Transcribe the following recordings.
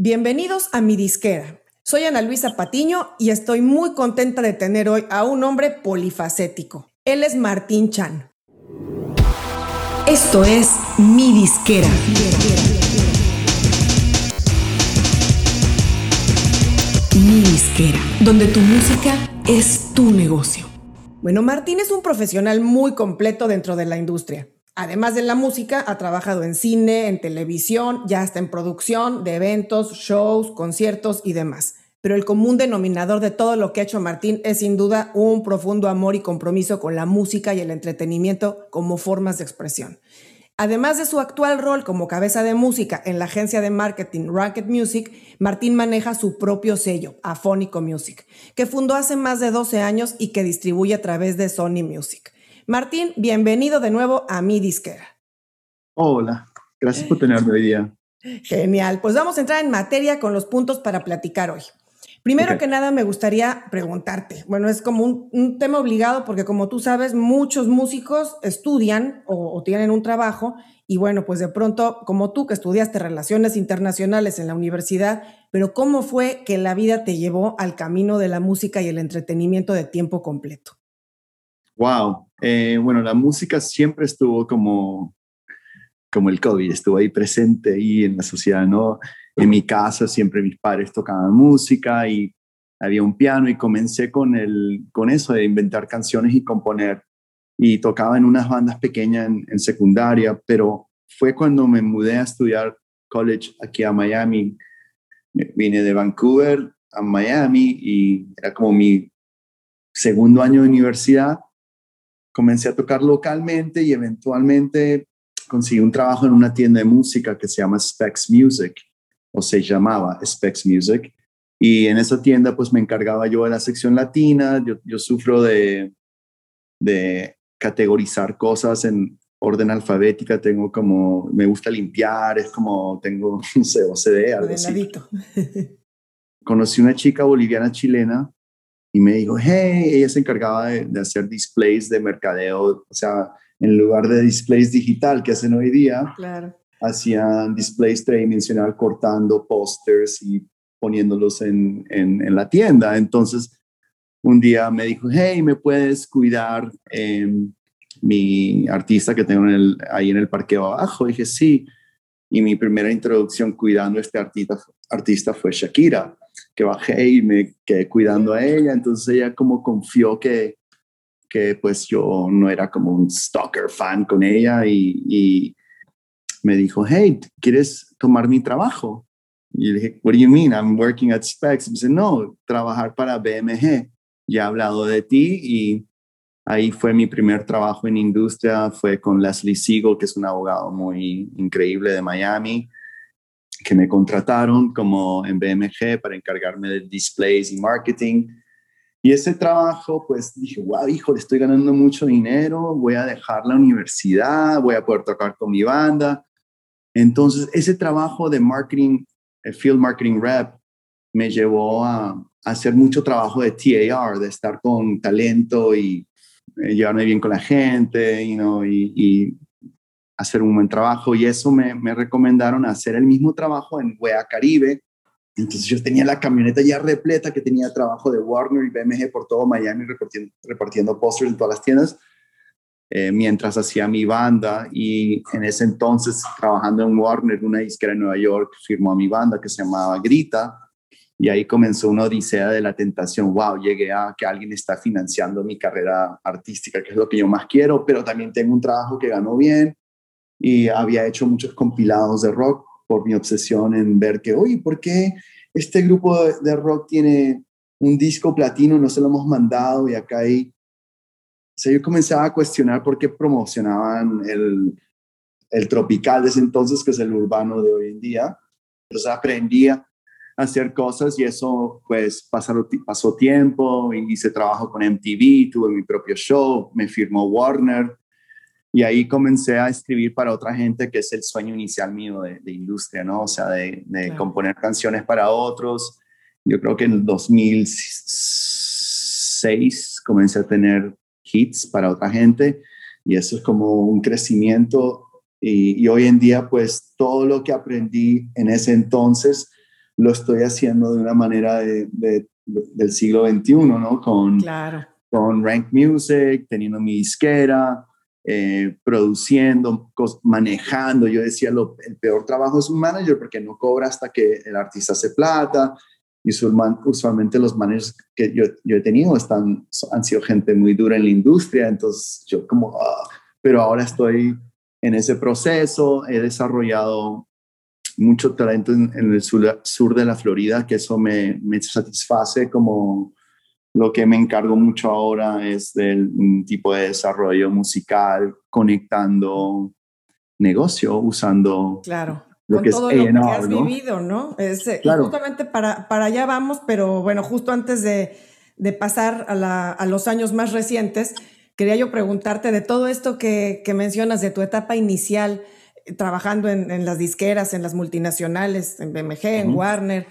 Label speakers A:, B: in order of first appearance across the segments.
A: Bienvenidos a mi disquera. Soy Ana Luisa Patiño y estoy muy contenta de tener hoy a un hombre polifacético. Él es Martín Chan. Esto es mi disquera. Mi disquera, donde tu música es tu negocio. Bueno, Martín es un profesional muy completo dentro de la industria. Además de la música, ha trabajado en cine, en televisión, ya está en producción de eventos, shows, conciertos y demás. Pero el común denominador de todo lo que ha hecho Martín es sin duda un profundo amor y compromiso con la música y el entretenimiento como formas de expresión. Además de su actual rol como cabeza de música en la agencia de marketing Rocket Music, Martín maneja su propio sello, Afónico Music, que fundó hace más de 12 años y que distribuye a través de Sony Music. Martín, bienvenido de nuevo a mi disquera.
B: Hola, gracias por tenerme hoy día.
A: Genial, pues vamos a entrar en materia con los puntos para platicar hoy. Primero que nada, me gustaría preguntarte, bueno, es como un, tema obligado porque como tú sabes, muchos músicos estudian o, o, tienen un trabajo y bueno, pues de pronto, como tú que estudiaste relaciones internacionales en la universidad, pero ¿cómo fue que la vida te llevó al camino de la música y el entretenimiento de tiempo completo?
B: Wow, eh, bueno, la música siempre estuvo como, como el COVID, estuvo ahí presente ahí en la sociedad, ¿no? En mi casa siempre mis padres tocaban música y había un piano y comencé con, el, con eso de inventar canciones y componer. Y tocaba en unas bandas pequeñas en, en secundaria, pero fue cuando me mudé a estudiar college aquí a Miami. Vine de Vancouver a Miami y era como mi segundo año de universidad comencé a tocar localmente y eventualmente conseguí un trabajo en una tienda de música que se llama Specs Music, o se llamaba Specs Music. Y en esa tienda pues me encargaba yo de la sección latina, yo, yo sufro de, de categorizar cosas en orden alfabética, tengo como, me gusta limpiar, es como, tengo, no sé, OCD, algo así. Conocí una chica boliviana chilena y me dijo, hey, ella se encargaba de, hacer displays de mercadeo, o sea, en lugar de displays digital que hacen hoy día,
A: claro.
B: hacían displays tridimensional cortando pósters y poniéndolos en, en, la tienda. Entonces, un día me dijo, hey, ¿me puedes cuidar em, mi artista que tengo ahí en el parqueo abajo? dije, sí. Y mi primera introducción cuidando a este artista, artista fue Shakira que bajé y me quedé cuidando a ella, entonces ella como confió que, que pues yo no era como un stalker fan con ella y, y me dijo, hey, ¿quieres tomar mi trabajo? Y le dije, what do you mean? I'm working at Specs. Y me dice, no, trabajar para BMG. Ya he hablado de ti y ahí fue mi primer trabajo en industria, fue con Leslie Siegel, que es un abogado muy increíble de Miami que me contrataron como en BMG para encargarme de displays y marketing. Y ese trabajo, pues dije, wow, hijo, le estoy ganando mucho dinero, voy a dejar la universidad, voy a poder tocar con mi banda. Entonces, ese trabajo de marketing, el field marketing rep, me llevó a, hacer mucho trabajo de TAR, de estar con talento y eh, llevarme bien con la gente, you know, y, y hacer un buen trabajo. Y eso me, me recomendaron hacer el mismo trabajo en Wea Caribe. Entonces yo tenía la camioneta ya repleta que tenía trabajo de Warner y BMG por todo Miami repartiendo, repartiendo pósters en todas las tiendas eh, mientras hacía mi banda. Y en ese entonces trabajando en Warner, una disquera en Nueva York, firmó a mi banda que se llamaba Grita y ahí comenzó una odisea de la tentación, wow, llegué a que alguien está financiando mi carrera artística, que es lo que yo más quiero, pero también tengo un trabajo que ganó bien y había hecho muchos compilados de rock por mi obsesión en ver que, oye, ¿por qué este grupo de, rock tiene un disco platino, no se lo hemos mandado y acá hay... O sea, yo comenzaba a cuestionar por qué promocionaban el, el tropical de ese entonces, que es el urbano de hoy en día. Entonces aprendí a hacer cosas y eso pues pasó, pasó tiempo, hice trabajo con MTV, tuve mi propio show, me firmó Warner, y ahí comencé a escribir para otra gente, que es el sueño inicial mío de, industria, ¿no? O sea, de, componer canciones para otros. Yo creo que en el 2006 comencé a tener hits para otra gente y eso es como un crecimiento y, y, hoy en día pues todo lo que aprendí en ese entonces lo estoy haciendo de una manera de, del siglo XXI, ¿no? Con,
A: claro.
B: con Rank Music, teniendo mi disquera, eh, produciendo, manejando. Yo decía, lo, el peor trabajo es un manager porque no cobra hasta que el artista hace plata. Y usualmente los managers que yo, yo he tenido están, han sido gente muy dura en la industria, entonces yo como, ah, pero ahora estoy en ese proceso, he desarrollado mucho talento en, el sur, sur, de la Florida, que eso me, me satisface como, lo que me encargo mucho ahora es del tipo de desarrollo musical, conectando negocio, usando
A: claro. lo que todo es lo que has vivido, ¿no? Es, eh, Justamente para, para allá vamos, pero bueno, justo antes de, de pasar a, la, a, los años más recientes, quería yo preguntarte de todo esto que, que mencionas, de tu etapa inicial, trabajando en, en, las disqueras, en las multinacionales, en BMG, en Warner.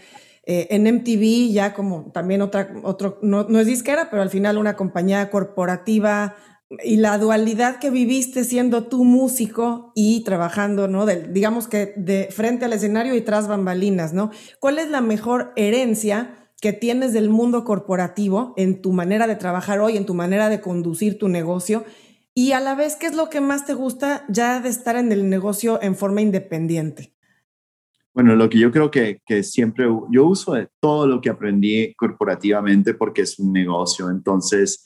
A: Eh, en MTV ya como también otra, otro, no, no, es disquera, pero al final una compañía corporativa y la dualidad que viviste siendo tú músico y trabajando, ¿no? digamos que de frente al escenario y tras bambalinas, ¿no? ¿Cuál es la mejor herencia que tienes del mundo corporativo en tu manera de trabajar hoy, en tu manera de conducir tu negocio? Y a la vez, ¿qué es lo que más te gusta ya de estar en el negocio en forma independiente?
B: Bueno, lo que yo creo que, que, siempre, yo uso de todo lo que aprendí corporativamente porque es un negocio. Entonces,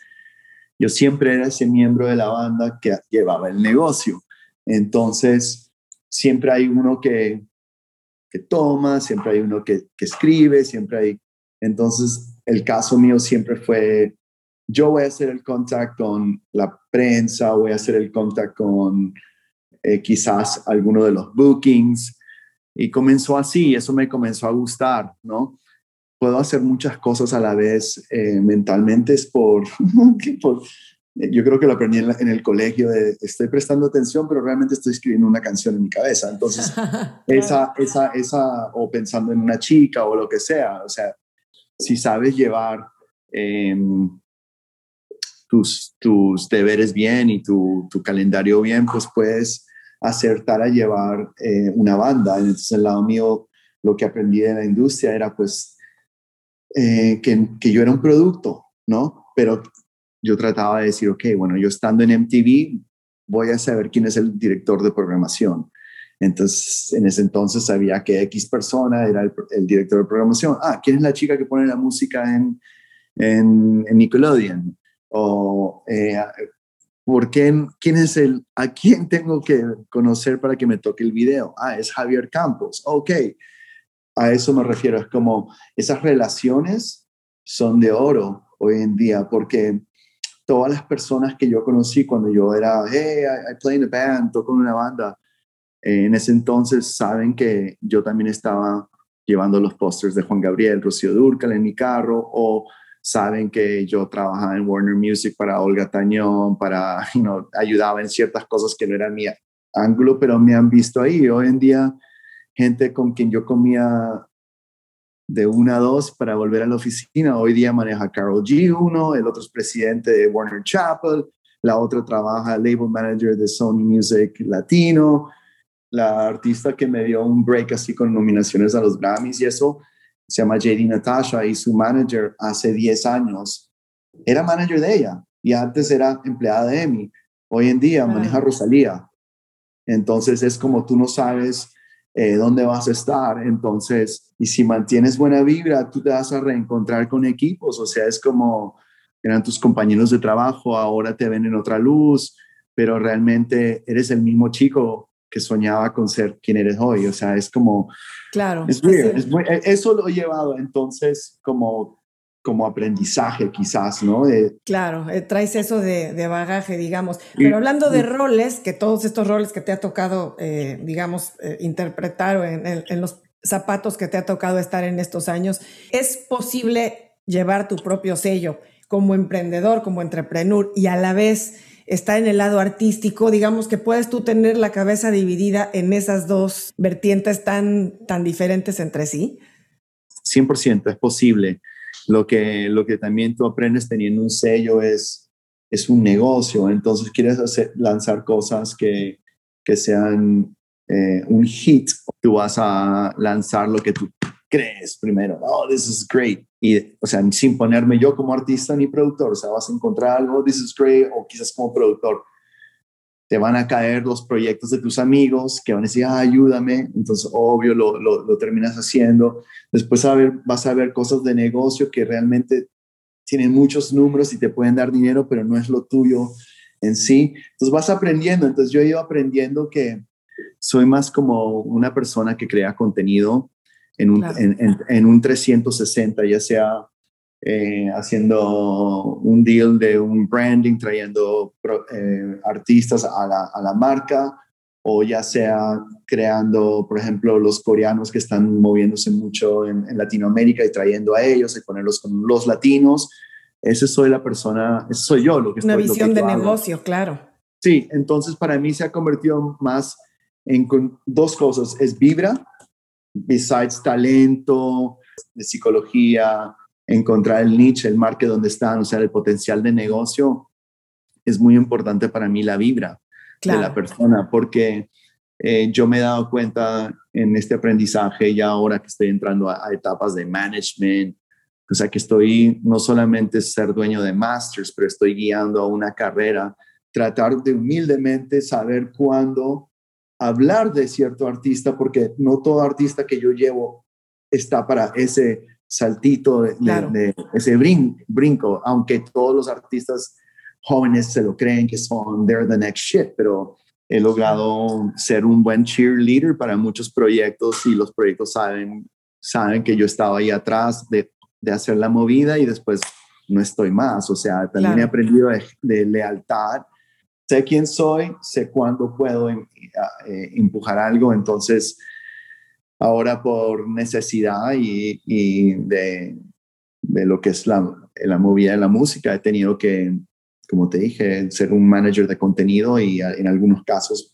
B: yo siempre era ese miembro de la banda que llevaba el negocio. Entonces, siempre hay uno que, que toma, siempre hay uno que, que escribe, siempre hay... Entonces, el caso mío siempre fue, yo voy a hacer el contacto con la prensa, voy a hacer el contacto con eh, quizás alguno de los bookings y comenzó así, eso me comenzó a gustar, ¿no? Puedo hacer muchas cosas a la vez eh, mentalmente, es por, yo creo que lo aprendí en, el colegio, de, estoy prestando atención, pero realmente estoy escribiendo una canción en mi cabeza. Entonces, esa, esa, esa, o pensando en una chica o lo que sea, o sea, si sabes llevar em, tus, tus deberes bien y tu, tu calendario bien, pues puedes acertar a llevar eh, una banda. Entonces, el lado mío, lo que aprendí de la industria era pues eh, que, que, yo era un producto, ¿no? Pero yo trataba de decir, ok, bueno, yo estando en MTV, voy a saber quién es el director de programación. Entonces, en ese entonces sabía que X persona era el, director de programación. Ah, ¿quién es la chica que pone la música en, en Nickelodeon? O eh, ¿Por qué, quién es el, a quién tengo que conocer para que me toque el video? Ah, es Javier Campos. Ok, a eso me refiero. Es como esas relaciones son de oro hoy en día porque todas las personas que yo conocí cuando yo era, hey, I, play in a band, toco en una banda, eh, en ese entonces saben que yo también estaba llevando los pósters de Juan Gabriel, Rocío Durcal en mi carro o saben que yo trabajaba en Warner Music para Olga Tañón, para, you ayudaba en ciertas cosas que no eran mi ángulo, pero me han visto ahí. Hoy en día, gente con quien yo comía de una a dos para volver a la oficina, hoy día maneja Carol G uno, el otro es presidente de Warner Chapel, la otra trabaja label manager de Sony Music Latino, la artista que me dio un break así con nominaciones a los Grammys y eso, se llama JD Natasha y su manager hace 10 años era manager de ella y antes era empleada de Emi. Hoy en día maneja Rosalía. Entonces es como tú no sabes eh, dónde vas a estar. Entonces, y si mantienes buena vibra, tú te vas a reencontrar con equipos. O sea, es como eran tus compañeros de trabajo, ahora te ven en otra luz, pero realmente eres el mismo chico que soñaba con ser quien eres hoy. O sea, es como...
A: Claro.
B: Es, e, eso lo he llevado entonces como como aprendizaje quizás, ¿no?
A: claro, eh, traes eso de, de, bagaje, digamos. Pero hablando de roles, que todos estos roles que te ha tocado, eh, digamos, eh, interpretar o en, en, los zapatos que te ha tocado estar en estos años, ¿es posible llevar tu propio sello como emprendedor, como entrepreneur y a la vez está en el lado artístico, digamos que puedes tú tener la cabeza dividida en esas dos vertientes tan, tan diferentes entre sí?
B: 100% es posible. Lo que, lo que también tú aprendes teniendo un sello es, es un negocio, entonces quieres hacer, lanzar cosas que, que sean eh, un hit, tú vas a lanzar lo que tú crees primero, oh, this is great. Y, o sea, sin ponerme yo como artista ni productor, o sea, vas a encontrar algo, this is great, o quizás como productor, te van a caer los proyectos de tus amigos que van a decir, ah, ayúdame. Entonces, obvio, lo, lo, lo terminas haciendo. Después a ver, vas a ver cosas de negocio que realmente tienen muchos números y te pueden dar dinero, pero no es lo tuyo en sí. Entonces vas aprendiendo. Entonces yo he ido aprendiendo que soy más como una persona que crea contenido en un, en, en, un 360, ya sea eh, haciendo un deal de un branding, trayendo eh, artistas a la, a la, marca, o ya sea creando, por ejemplo, los coreanos que están moviéndose mucho en, en Latinoamérica y trayendo a ellos y ponerlos con los latinos. Ese soy la persona, ese soy yo. Lo que
A: Una visión de negocio, claro.
B: Sí, entonces para mí se ha convertido más en dos cosas. Es vibra, besides talento, de psicología, encontrar el niche, el market donde están, o sea, el potencial de negocio, es muy importante para mí la vibra de la persona, porque eh, yo me he dado cuenta en este aprendizaje y ahora que estoy entrando a, a, etapas de management, o sea, que estoy no solamente ser dueño de masters, pero estoy guiando a una carrera, tratar de humildemente saber cuándo hablar de cierto artista, porque no todo artista que yo llevo está para ese saltito, de, ese brinco, aunque todos los artistas jóvenes se lo creen que son, they're the next shit, pero he logrado ser un buen cheerleader para muchos proyectos y los proyectos saben, saben que yo estaba ahí atrás de, de hacer la movida y después no estoy más. O sea, también he aprendido de, lealtad. Sé quién soy, sé cuándo puedo em, eh, empujar algo, entonces ahora por necesidad y, y de, de, lo que es la, la movida de la música, he tenido que, como te dije, ser un manager de contenido y en algunos casos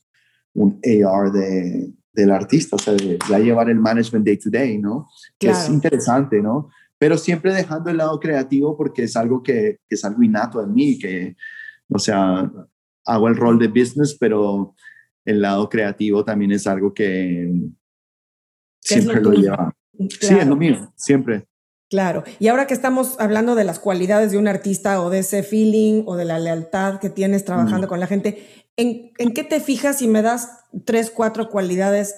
B: un AR de, del artista, o sea, de, llevar el management day to day, ¿no? Que es interesante, ¿no? Pero siempre dejando el lado creativo porque es algo que, que, es algo innato en mí, que, o sea, hago el rol de business, pero el lado creativo también es algo que, siempre lo, lleva. Sí, es lo mío, siempre.
A: Claro. Y ahora que estamos hablando de las cualidades de un artista o de ese feeling o de la lealtad que tienes trabajando con la gente, ¿en, ¿en, qué te fijas si me das tres, cuatro cualidades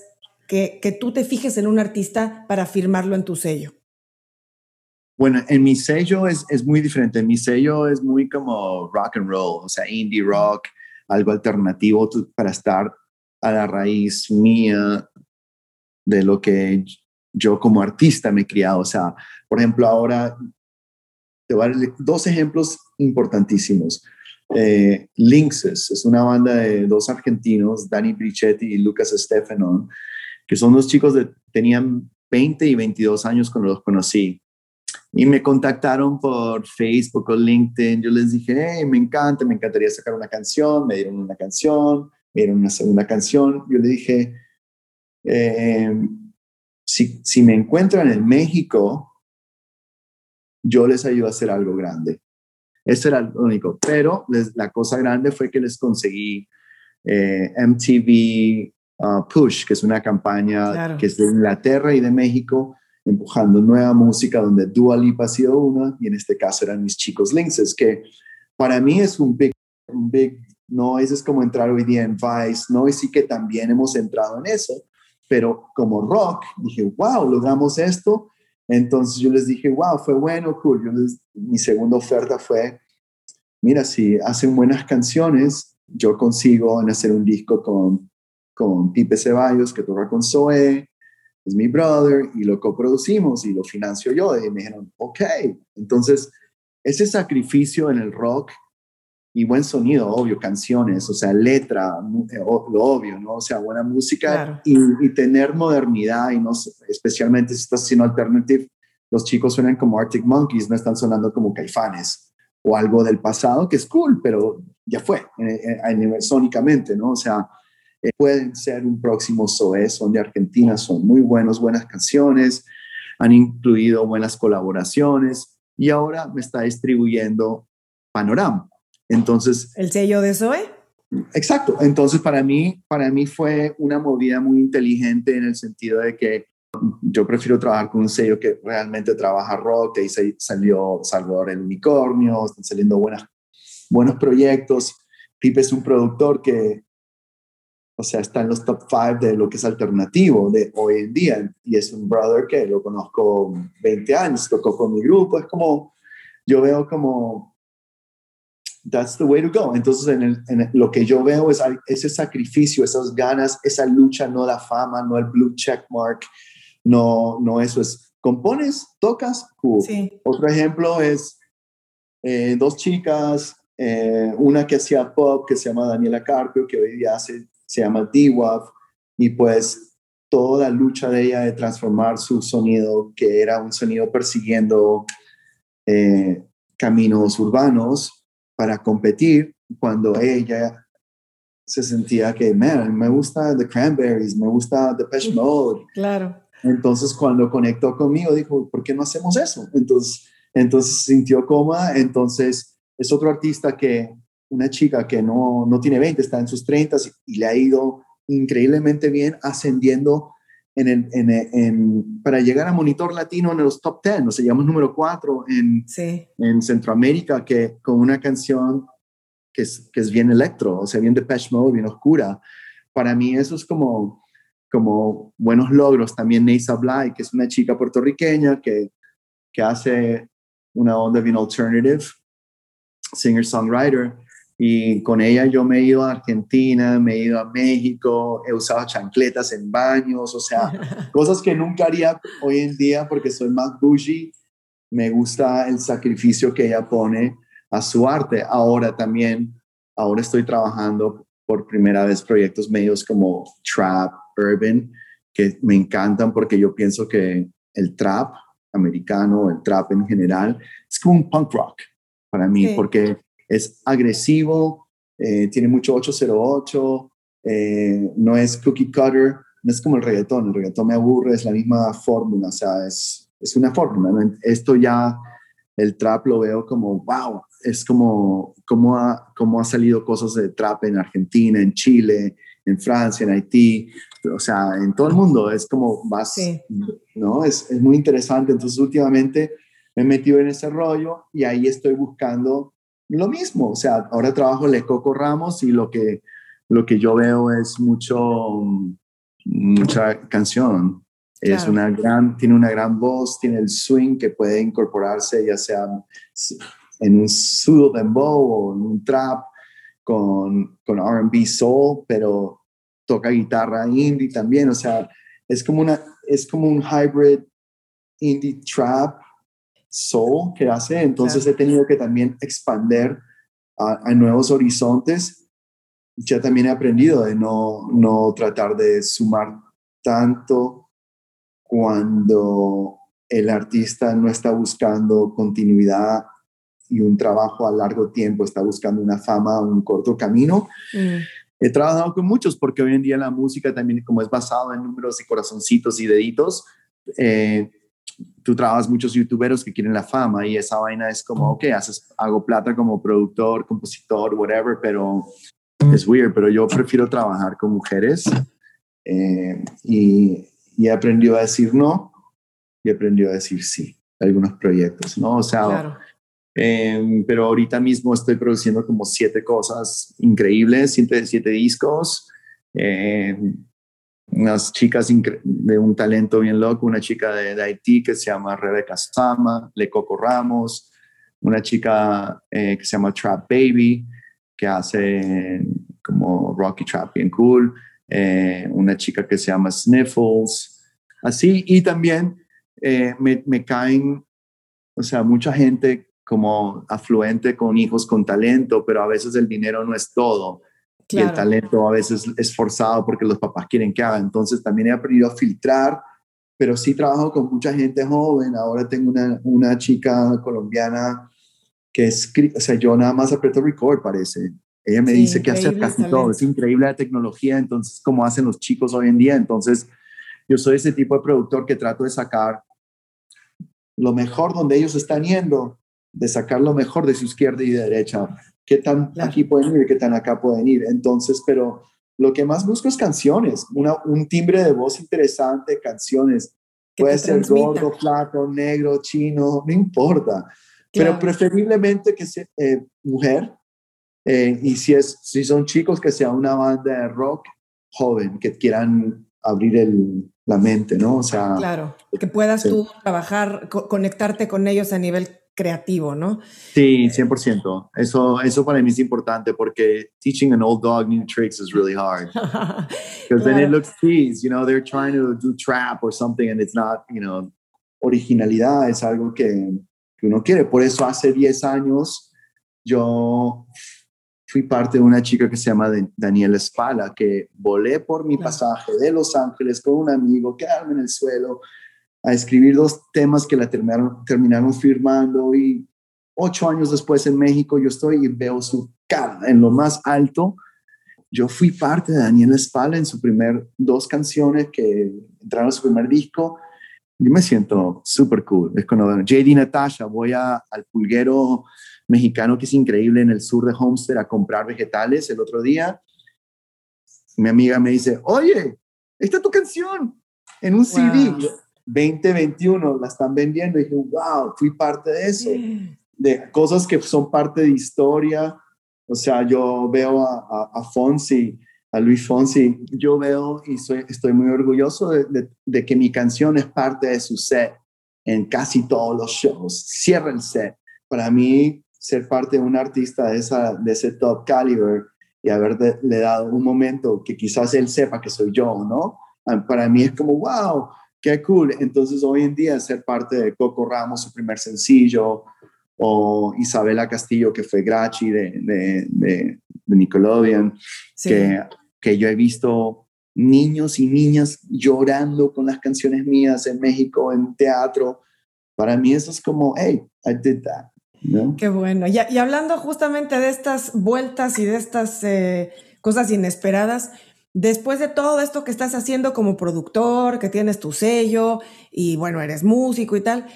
A: que, que tú te fijes en un artista para firmarlo en tu sello?
B: Bueno, en mi sello es, es muy diferente. Mi sello es muy como rock and roll, o sea, indie rock, algo alternativo para estar a la raíz mía de lo que yo como artista me he criado. O sea, por ejemplo, ahora te voy dos ejemplos importantísimos. Eh, Lynxes es una banda de dos argentinos, Dani Brichetti y Lucas Stefanon, que son dos chicos que tenían 20 y 22 años cuando los conocí. Y me contactaron por Facebook o LinkedIn. Yo les dije, hey, me encanta, me encantaría sacar una canción. Me dieron una canción, me dieron una segunda canción. Yo le dije, eh, si, si me encuentran en México, yo les ayudo a hacer algo grande. Eso era lo único. Pero la cosa grande fue que les conseguí eh, MTV uh, Push, que es una campaña que es de Inglaterra y de México, empujando nueva música, donde Dua Lipa ha sido una, y en este caso eran mis chicos Lynxes, que para mí es un big, un big no, eso es como entrar hoy día en Vice, no, y que también hemos entrado en eso, pero como rock, dije, wow, logramos esto. Entonces yo les dije, wow, fue bueno, cool. mi segunda oferta fue, mira, si hacen buenas canciones, yo consigo hacer un disco con, con Pipe Ceballos, que toca con Zoe, es mi brother, y lo coproducimos y lo financio yo. Y me dijeron, ok. Entonces, ese sacrificio en el rock y buen sonido, obvio, canciones, o sea, letra, eh, lo obvio, ¿no? O sea, buena música y, y, tener modernidad y no, especialmente si estás haciendo alternative, los chicos suenan como Arctic Monkeys, no están sonando como caifanes o algo del pasado que es cool, pero ya fue, a nivel sónicamente, ¿no? O sea, eh, pueden ser un próximo SOE, son de Argentina, son muy buenos, buenas canciones, han incluido buenas colaboraciones y ahora me está distribuyendo Panorama entonces...
A: ¿El sello de Zoe?
B: Exacto. Entonces, para mí, para mí fue una movida muy inteligente en el sentido de que yo prefiero trabajar con un sello que realmente trabaja rock, ahí salió Salvador el Unicornio, están saliendo buenas, buenos proyectos. Pipe es un productor que, o sea, está en los top five de lo que es alternativo de hoy en día. Y es un brother que lo conozco 20 años, tocó con mi grupo, es como, yo veo como, that's the way to go. Entonces, en, lo que yo veo es ese sacrificio, esas ganas, esa lucha, no la fama, no el blue check mark, no, no eso es, compones, tocas, Otro ejemplo es eh, dos chicas, eh, una que hacía pop, que se llama Daniela Carpio, que hoy día hace, se llama D-Waf, y pues toda la lucha de ella de transformar su sonido, que era un sonido persiguiendo eh, caminos urbanos para competir, cuando ella se sentía que, man, me gusta The Cranberries, me gusta The Pesh Mode.
A: Claro.
B: Entonces, cuando conectó conmigo, dijo, ¿por qué no hacemos eso? Entonces, entonces sintió coma, entonces es otro artista que, una chica que no, no tiene 20, está en sus 30 y le ha ido increíblemente bien ascendiendo en el, en, en, para llegar a Monitor Latino en los top 10, o sea, llegamos número 4 en, en Centroamérica, que con una canción que es, que es bien electro, o sea, bien de Depeche Mode, bien oscura. Para mí eso es como, como buenos logros. También Neisa Bly, que es una chica puertorriqueña que, que hace una onda bien alternative, singer-songwriter. Y con ella yo me he ido a Argentina, me he ido a México, he usado chancletas en baños, o sea, cosas que nunca haría hoy en día porque soy más bougie. Me gusta el sacrificio que ella pone a su arte. Ahora también, ahora estoy trabajando por primera vez proyectos medios como trap, urban, que me encantan porque yo pienso que el trap americano, el trap en general, es como un punk rock para mí, porque es agresivo, eh, tiene mucho 808, eh, no es cookie cutter, no es como el reggaetón, el reggaetón me aburre, es la misma fórmula, o sea, es, es una fórmula. Esto ya, el trap lo veo como, wow, es como, como, ha, como ha salido cosas de trap en Argentina, en Chile, en Francia, en Haití, o sea, en todo el mundo, es como más, ¿no? Es, es muy interesante, entonces últimamente me he metido en ese rollo y ahí estoy buscando lo mismo. O sea, ahora trabajo en Le Coco Ramos y lo que, lo que yo veo es mucho, mucha canción. Es una gran, tiene una gran voz, tiene el swing que puede incorporarse ya sea en un pseudo dembow o en un trap con, con R&B soul, pero toca guitarra indie también. O sea, es como, una, es como un hybrid indie trap soul que hace, entonces he tenido que también expander a, nuevos horizontes. Ya también he aprendido de no, no tratar de sumar tanto cuando el artista no está buscando continuidad y un trabajo a largo tiempo, está buscando una fama, un corto camino. Mm. He trabajado con muchos porque hoy en día la música también, como es basado en números y corazoncitos y deditos, eh, tú trabajas muchos youtuberos que quieren la fama y esa vaina es como, ok, haces, hago plata como productor, compositor, whatever, pero es weird, pero yo prefiero trabajar con mujeres eh, y, y he aprendido a decir no y he aprendido a decir sí a algunos proyectos, ¿no? O sea, em, pero ahorita mismo estoy produciendo como siete cosas increíbles, siete, siete discos. Eh, unas chicas de un talento bien loco, una chica de, Haití que se llama Rebeca Sama, Le Coco Ramos, una chica eh, que se llama Trap Baby, que hace como Rocky Trap bien cool, eh, una chica que se llama Sniffles, así, y también eh, me, me caen, o sea, mucha gente como afluente con hijos con talento, pero a veces el dinero no es todo y el talento a veces es forzado porque los papás quieren que haga. Entonces también he aprendido a filtrar, pero sí trabajo con mucha gente joven. Ahora tengo una, una chica colombiana que es, o sea, yo nada más aprieto record, parece. Ella me dice que hace casi todo. Es increíble la tecnología, entonces, como hacen los chicos hoy en día. Entonces, yo soy ese tipo de productor que trato de sacar lo mejor donde ellos están yendo, de sacar lo mejor de su izquierda y de derecha qué tan aquí pueden ir, qué tan acá pueden ir. Entonces, pero lo que más busco es canciones, una, un timbre de voz interesante, canciones. Puede ser gordo, flaco, negro, chino, no importa. Pero preferiblemente que sea eh, mujer. Eh, y si, es, si son chicos, que sea una banda de rock joven, que quieran abrir el, la mente, ¿no? O sea...
A: Claro, que puedas tú trabajar, conectarte con ellos a nivel creativo, ¿no?
B: Sí, 100%. Eso, eso para mí es importante porque teaching an old dog new tricks is really hard. Because then it looks cheese, you know, they're trying to do trap or something and it's not, you know, originalidad es algo que, que uno quiere. Por eso hace 10 años yo fui parte de una chica que se llama Daniela Espala, que volé por mi pasaje de Los Ángeles con un amigo, quedarme en el suelo, a escribir dos temas que la terminaron, terminaron firmando y ocho años después en México yo estoy y veo su cara en lo más alto. Yo fui parte de Daniela Espala en su primer dos canciones que entraron en su primer disco. Yo me siento súper cool. Es cuando JD Natasha, voy a, al pulguero mexicano que es increíble en el sur de Homestead a comprar vegetales el otro día. Mi amiga me dice, oye, esta es tu canción en un CD. 2021 la están vendiendo y dije, wow, fui parte de eso. De cosas que son parte de historia. O sea, yo veo a, a, Fonsi, a Luis Fonsi, yo veo y soy, estoy muy orgulloso de, de, que mi canción es parte de su set en casi todos los shows. Cierra el set. Para mí, ser parte de un artista de, esa, de ese top caliber y haberle dado un momento que quizás él sepa que soy yo, ¿no? Para mí es como, wow, qué cool. Entonces hoy en día ser parte de Coco Ramos, su primer sencillo, o Isabela Castillo, que fue Grachi de, de, de, Nickelodeon, que, que yo he visto niños y niñas llorando con las canciones mías en México, en teatro. Para mí eso es como, hey, I did that.
A: Qué bueno. Y, y, hablando justamente de estas vueltas y de estas eh, cosas inesperadas, después de todo esto que estás haciendo como productor, que tienes tu sello y bueno, eres músico y tal,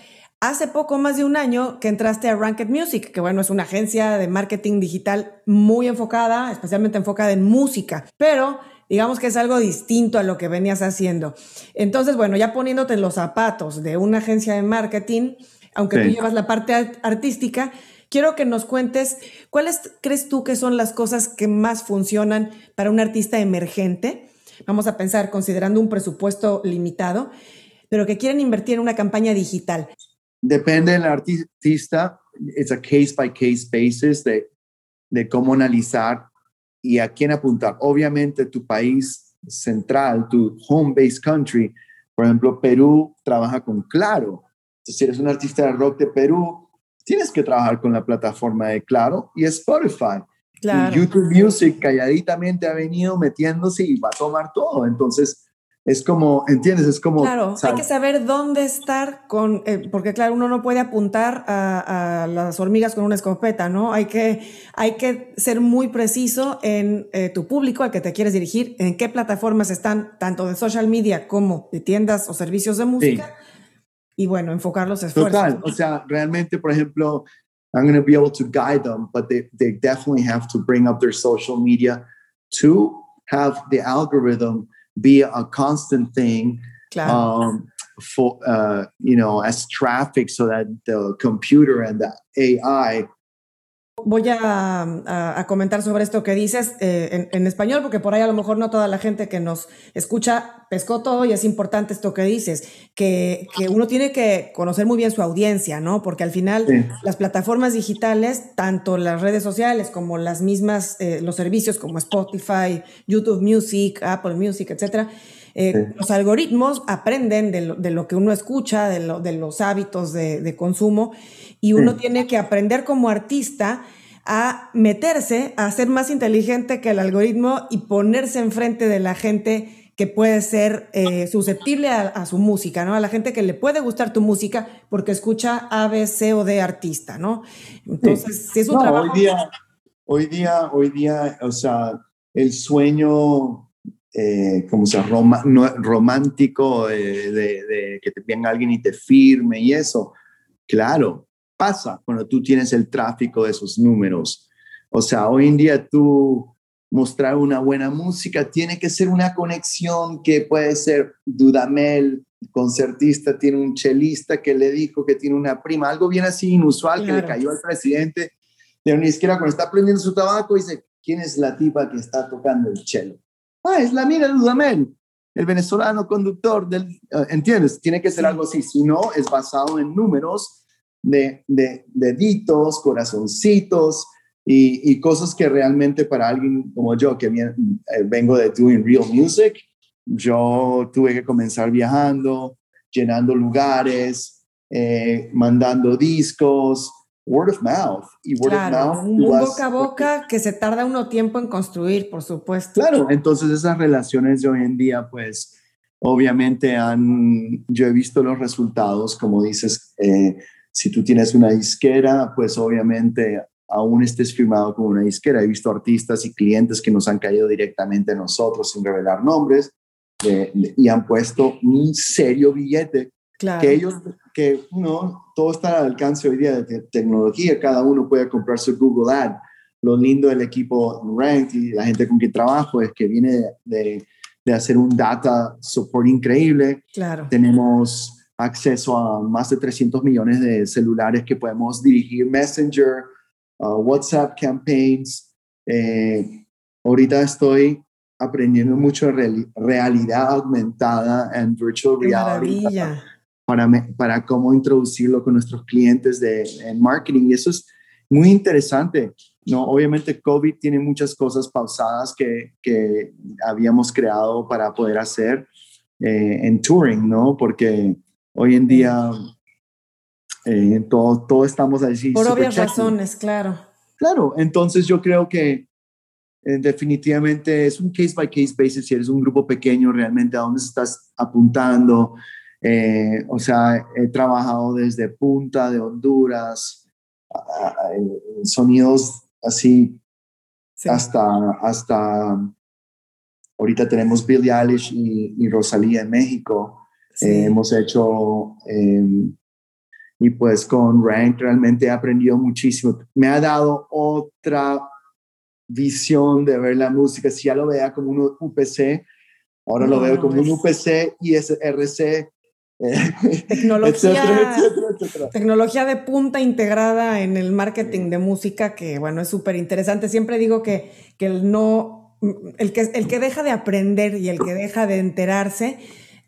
A: hace poco más de un año que entraste a Ranked Music, que bueno, es una agencia de marketing digital muy enfocada, especialmente enfocada en música, pero digamos que es algo distinto a lo que venías haciendo. Entonces, bueno, ya poniéndote los zapatos de una agencia de marketing, aunque tú llevas la parte artística, quiero que nos cuentes cuáles crees tú que son las cosas que más funcionan para un artista emergente. Vamos a pensar considerando un presupuesto limitado, pero que quieren invertir en una campaña digital.
B: Depende del artista, es a case by case basis de, de cómo analizar y a quién apuntar. Obviamente tu país central, tu home base country, por ejemplo, Perú trabaja con Claro si eres un artista de rock de Perú, tienes que trabajar con la plataforma de Claro y Spotify. Claro. YouTube Music calladitamente ha venido metiéndose y va a tomar todo. Entonces, es como, ¿entiendes? Es como...
A: Claro, hay que saber dónde estar con, eh, porque claro, uno no puede apuntar a, las hormigas con una escopeta, ¿no? Hay que, hay que ser muy preciso en eh, tu público al que te quieres dirigir, en qué plataformas están, tanto de social media como de tiendas o servicios de música y bueno, enfocar los esfuerzos.
B: Total, o sea, realmente, por ejemplo, I'm going to be able to guide them, but they, they definitely have to bring up their social media to have the algorithm be a constant thing claro. um, for, uh, you know, as traffic so that the computer and the AI
A: Voy a, comentar sobre esto que dices eh, en, español, porque por ahí a lo mejor no toda la gente que nos escucha pescó todo y es importante esto que dices, que, uno tiene que conocer muy bien su audiencia, ¿no? Porque al final las plataformas digitales, tanto las redes sociales como las mismas, eh, los servicios como Spotify, YouTube Music, Apple Music, etcétera, eh, los algoritmos aprenden de lo, que uno escucha, de, los hábitos de, consumo, y uno tiene que aprender como artista a meterse, a ser más inteligente que el algoritmo y ponerse enfrente de la gente que puede ser eh, susceptible a, su música, ¿no? A la gente que le puede gustar tu música porque escucha A, B, C o D artista, ¿no? Entonces, si es un trabajo...
B: Hoy día, hoy día, hoy día, o sea, el sueño eh, como sea, romántico de, que te venga alguien y te firme y eso. Claro, pasa cuando tú tienes el tráfico de esos números. O sea, hoy en día tú mostrar una buena música tiene que ser una conexión que puede ser Dudamel concertista tiene un chelista que le dijo que tiene una prima, algo bien así inusual que le cayó al presidente de una izquierda cuando está prendiendo su tabaco, dice, ¿quién es la tipa que está tocando el chelo? Ah, es la mira Dudamel, el venezolano conductor del, eh, ¿entiendes? Tiene que ser algo así, si no, es basado en números de, de deditos, corazoncitos, y, y, cosas que realmente para alguien como yo, que eh, vengo de doing real music, yo tuve que comenzar viajando, llenando lugares, eh, mandando discos, word of mouth.
A: Y word of mouth. Un boca a boca que se tarda uno tiempo en construir, por supuesto.
B: Claro, entonces esas relaciones de hoy en día, pues obviamente han, yo he visto los resultados, como dices, eh, si tú tienes una disquera, pues obviamente aún estés firmado con una disquera. He visto artistas y clientes que nos han caído directamente a nosotros sin revelar nombres y han puesto un serio billete. Claro. Que ellos, que no, todo está al alcance hoy día de tecnología, cada uno puede comprar su Google Ad. Lo lindo del equipo Rank y la gente con quien trabajo es que viene de, de hacer un data support increíble.
A: Claro.
B: Tenemos acceso a más de 300 millones de celulares que podemos dirigir Messenger, Uh, WhatsApp campaigns. Eh, ahorita estoy aprendiendo mucho de realidad aumentada en virtual reality para, para, cómo introducirlo con nuestros clientes de, en marketing. Y eso es muy interesante. No, obviamente COVID tiene muchas cosas pausadas que, que habíamos creado para poder hacer eh, en touring, ¿no? Porque hoy en día eh, todo, todo estamos así.
A: Por obvias razones, claro.
B: Claro, entonces yo creo que eh, definitivamente es un case by case basis si eres un grupo pequeño realmente a dónde estás apuntando. Eh, o sea, he trabajado desde Punta de Honduras, sonidos así hasta, hasta ahorita tenemos Billie Eilish y, y Rosalía en México. hemos hecho em, y pues con Rank realmente he aprendido muchísimo. Me ha dado otra visión de ver la música. Si ya lo veía como un UPC, ahora lo veo como un UPC, ISRC,
A: eh, tecnología, tecnología de punta integrada en el marketing de música, que bueno, es súper interesante. Siempre digo que, que el no, el que, el que deja de aprender y el que deja de enterarse,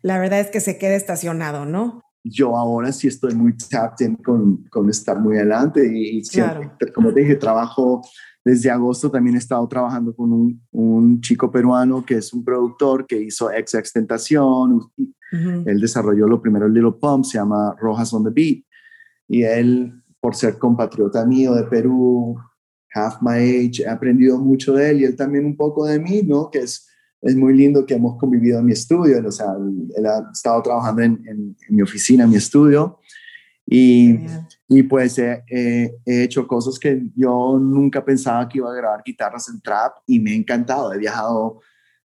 A: la verdad es que se queda estacionado, ¿no?
B: yo ahora sí estoy muy tapped in con, con estar muy adelante y, como te dije, trabajo desde agosto, también he estado trabajando con un, un chico peruano que es un productor que hizo XX Tentación, él desarrolló lo primero el Little Pump, se llama Rojas on the Beat, y él, por ser compatriota mío de Perú, half my age, he aprendido mucho de él y él también un poco de mí, ¿no? Que es es muy lindo que hemos convivido en mi estudio, o sea, él ha estado trabajando en, en, mi oficina, en mi estudio, y, y pues he, hecho cosas que yo nunca pensaba que iba a grabar guitarras en trap y me ha encantado. He viajado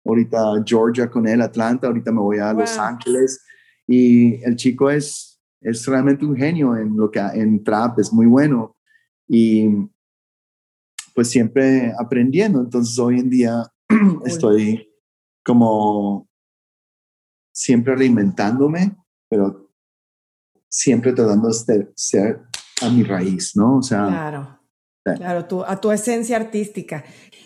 B: ahorita Georgia con él, Atlanta, ahorita me voy a Los Ángeles y el chico es, es realmente un genio en lo que en trap, es muy bueno y pues siempre aprendiendo. Entonces hoy en día estoy como siempre reinventándome, pero siempre tratando de ser a mi raíz, ¿no? O sea.
A: Claro. Claro, a tu esencia artística.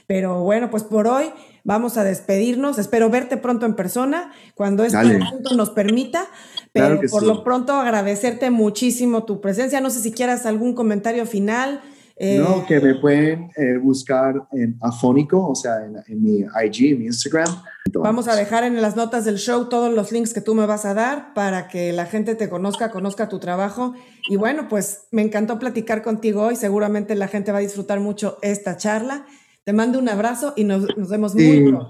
A: Pero bueno, pues por hoy vamos a despedirnos. Espero verte pronto en persona cuando este momento nos permita. Pero por lo pronto agradecerte muchísimo tu presencia. No sé si quieras algún comentario final
B: no, eh, que me pueden eh, buscar en Afónico, o sea, en, mi IG, en mi Instagram.
A: Vamos a dejar en las notas del show todos los links que tú me vas a dar para que la gente te conozca, conozca tu trabajo. Y bueno, pues me encantó platicar contigo hoy. Seguramente la gente va a disfrutar mucho esta charla. Te mando un abrazo y nos, vemos muy pronto.